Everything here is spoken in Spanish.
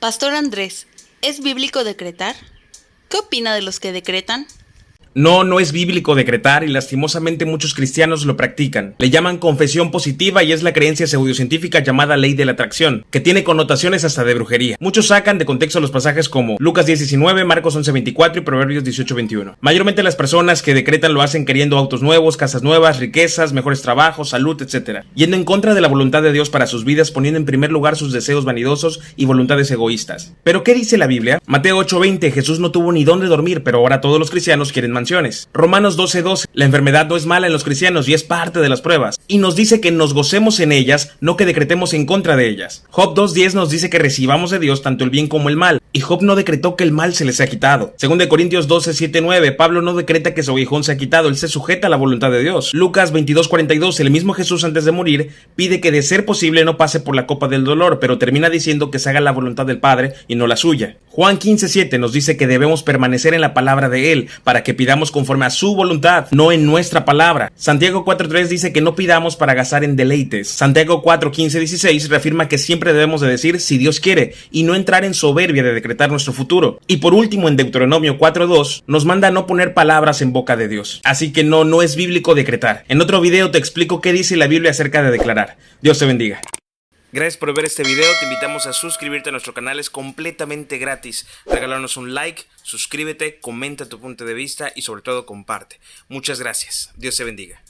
Pastor Andrés, ¿es bíblico decretar? ¿Qué opina de los que decretan? No, no es bíblico decretar y lastimosamente muchos cristianos lo practican. Le llaman confesión positiva y es la creencia pseudocientífica llamada ley de la atracción, que tiene connotaciones hasta de brujería. Muchos sacan de contexto los pasajes como Lucas 10:19, Marcos 11:24 y Proverbios 18:21. Mayormente las personas que decretan lo hacen queriendo autos nuevos, casas nuevas, riquezas, mejores trabajos, salud, etc. Yendo en contra de la voluntad de Dios para sus vidas, poniendo en primer lugar sus deseos vanidosos y voluntades egoístas. Pero ¿qué dice la Biblia? Mateo 8:20, Jesús no tuvo ni dónde dormir, pero ahora todos los cristianos quieren Romanos 12:12, la enfermedad no es mala en los cristianos y es parte de las pruebas, y nos dice que nos gocemos en ellas, no que decretemos en contra de ellas. Job 2:10 nos dice que recibamos de Dios tanto el bien como el mal, y Job no decretó que el mal se les ha quitado. Según de Corintios 12:7-9, Pablo no decreta que su aguijón se ha quitado, él se sujeta a la voluntad de Dios. Lucas 22:42, el mismo Jesús antes de morir pide que de ser posible no pase por la copa del dolor, pero termina diciendo que se haga la voluntad del Padre y no la suya. Juan 15:7 nos dice que debemos permanecer en la palabra de Él para que pidamos conforme a su voluntad, no en nuestra palabra. Santiago 4.3 dice que no pidamos para gastar en deleites. Santiago 4.15, 16 reafirma que siempre debemos de decir si Dios quiere y no entrar en soberbia de decretar nuestro futuro. Y por último en Deuteronomio 4.2 nos manda no poner palabras en boca de Dios. Así que no, no es bíblico decretar. En otro video te explico qué dice la Biblia acerca de declarar. Dios te bendiga. Gracias por ver este video, te invitamos a suscribirte a nuestro canal, es completamente gratis. Regalarnos un like, suscríbete, comenta tu punto de vista y sobre todo comparte. Muchas gracias, Dios te bendiga.